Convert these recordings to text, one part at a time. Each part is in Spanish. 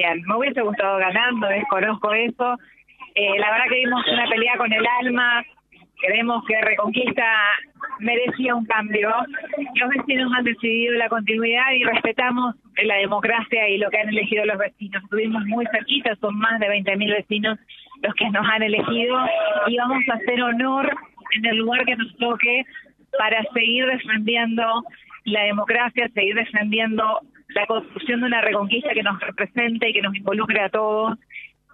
también. Me hubiese gustado ganar, no desconozco eso. Eh, la verdad que vimos una pelea con el alma. Creemos que Reconquista merecía un cambio. Los vecinos han decidido la continuidad y respetamos la democracia y lo que han elegido los vecinos. Estuvimos muy cerquita, son más de 20.000 vecinos los que nos han elegido y vamos a hacer honor en el lugar que nos toque para seguir defendiendo la democracia, seguir defendiendo la construcción de una reconquista que nos represente y que nos involucre a todos,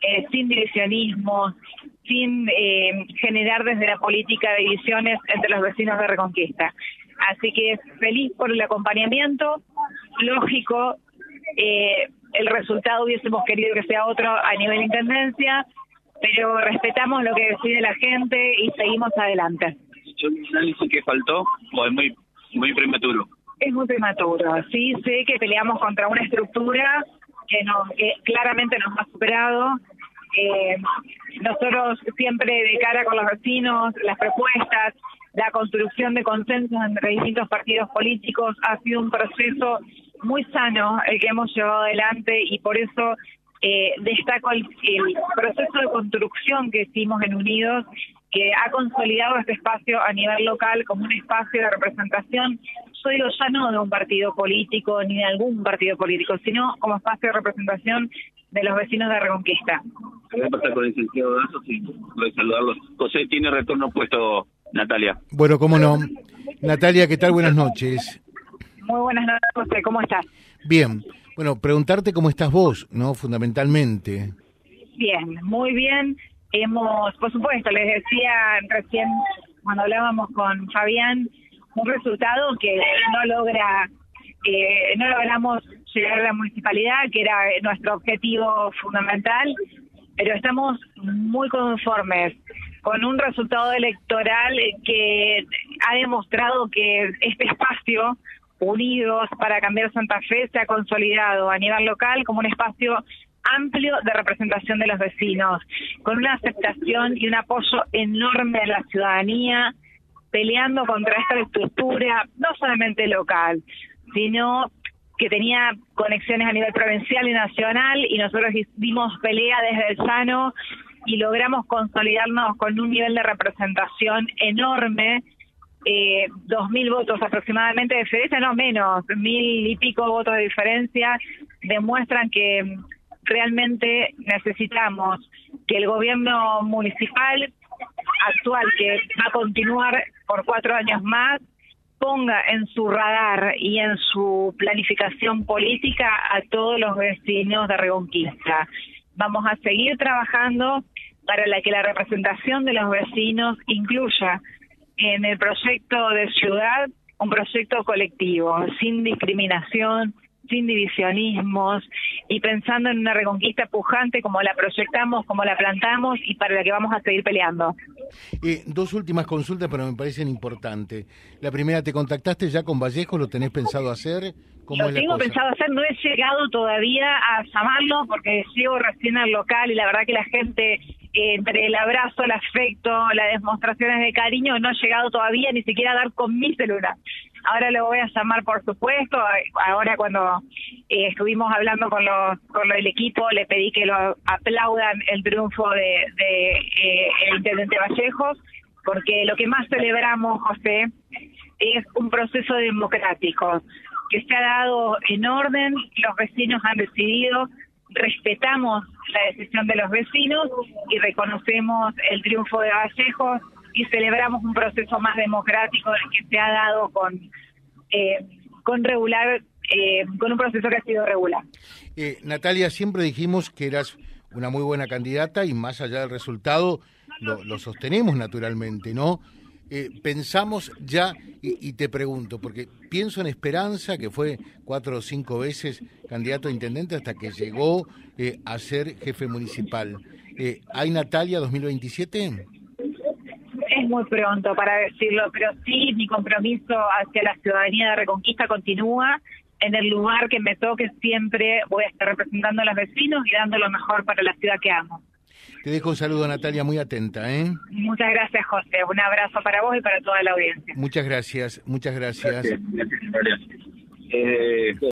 eh, sin divisionismo, sin eh, generar desde la política divisiones entre los vecinos de Reconquista. Así que feliz por el acompañamiento, lógico, eh, el resultado hubiésemos querido que sea otro a nivel intendencia, pero respetamos lo que decide la gente y seguimos adelante. ¿Yo que faltó muy, muy prematuro? Muy prematuro. Sí, sé que peleamos contra una estructura que, nos, que claramente nos ha superado. Eh, nosotros siempre de cara con los vecinos, las propuestas, la construcción de consensos entre distintos partidos políticos ha sido un proceso muy sano el que hemos llevado adelante y por eso eh, destaco el, proceso de construcción que hicimos en Unidos, que ha consolidado este espacio a nivel local como un espacio de representación, yo digo ya no de un partido político ni de algún partido político, sino como espacio de representación de los vecinos de Reconquista. ¿Qué pasa con el de eso? Sí, voy a saludarlos. José tiene retorno puesto, Natalia. Bueno, cómo no. Natalia, ¿qué tal? Buenas noches. Muy buenas noches, José. ¿Cómo estás? Bien. Bueno, preguntarte cómo estás vos, ¿no? Fundamentalmente. Bien, muy bien. Hemos, por supuesto, les decía recién cuando hablábamos con Fabián, un resultado que no logra, eh, no logramos llegar a la municipalidad, que era nuestro objetivo fundamental, pero estamos muy conformes con un resultado electoral que ha demostrado que este espacio Unidos para Cambiar Santa Fe se ha consolidado a nivel local como un espacio amplio de representación de los vecinos, con una aceptación y un apoyo enorme de la ciudadanía, peleando contra esta estructura, no solamente local, sino que tenía conexiones a nivel provincial y nacional, y nosotros dimos pelea desde el Sano y logramos consolidarnos con un nivel de representación enorme eh, dos mil votos aproximadamente de diferencia, no menos, mil y pico votos de diferencia, demuestran que realmente necesitamos que el gobierno municipal actual, que va a continuar por cuatro años más, ponga en su radar y en su planificación política a todos los vecinos de Reconquista. Vamos a seguir trabajando para que la representación de los vecinos incluya en el proyecto de ciudad un proyecto colectivo, sin discriminación, sin divisionismos y pensando en una reconquista pujante como la proyectamos, como la plantamos y para la que vamos a seguir peleando. Eh, dos últimas consultas, pero me parecen importantes. La primera, ¿te contactaste ya con Vallejo? ¿Lo tenés pensado hacer? ¿Cómo lo tengo pensado hacer, no he llegado todavía a llamarlo porque llego recién al local y la verdad que la gente entre el abrazo, el afecto, las demostraciones de cariño, no he llegado todavía ni siquiera a dar con mi celular. Ahora lo voy a llamar, por supuesto. Ahora cuando eh, estuvimos hablando con los con el equipo, le pedí que lo aplaudan el triunfo de, de eh, el intendente Vallejos, porque lo que más celebramos, José, es un proceso democrático que se ha dado en orden, los vecinos han decidido, respetamos la decisión de los vecinos y reconocemos el triunfo de Vallejos y celebramos un proceso más democrático del que se ha dado con eh, con regular eh, con un proceso que ha sido regular. Eh, Natalia, siempre dijimos que eras una muy buena candidata y más allá del resultado lo, lo sostenemos naturalmente, ¿no? Pensamos ya, y, te pregunto, porque pienso en Esperanza, que fue cuatro o cinco veces candidato a intendente hasta que llegó a ser jefe municipal. ¿Hay Natalia 2027? Es muy pronto para decirlo, pero sí, mi compromiso hacia la ciudadanía de Reconquista continúa. En el lugar que me toque siempre voy a estar representando a los vecinos y dando lo mejor para la ciudad que amo. Te dejo un saludo, Natalia, muy atenta. ¿eh? Muchas gracias, José. Un abrazo para vos y para toda la audiencia. Muchas gracias, muchas gracias. gracias, gracias. Eh,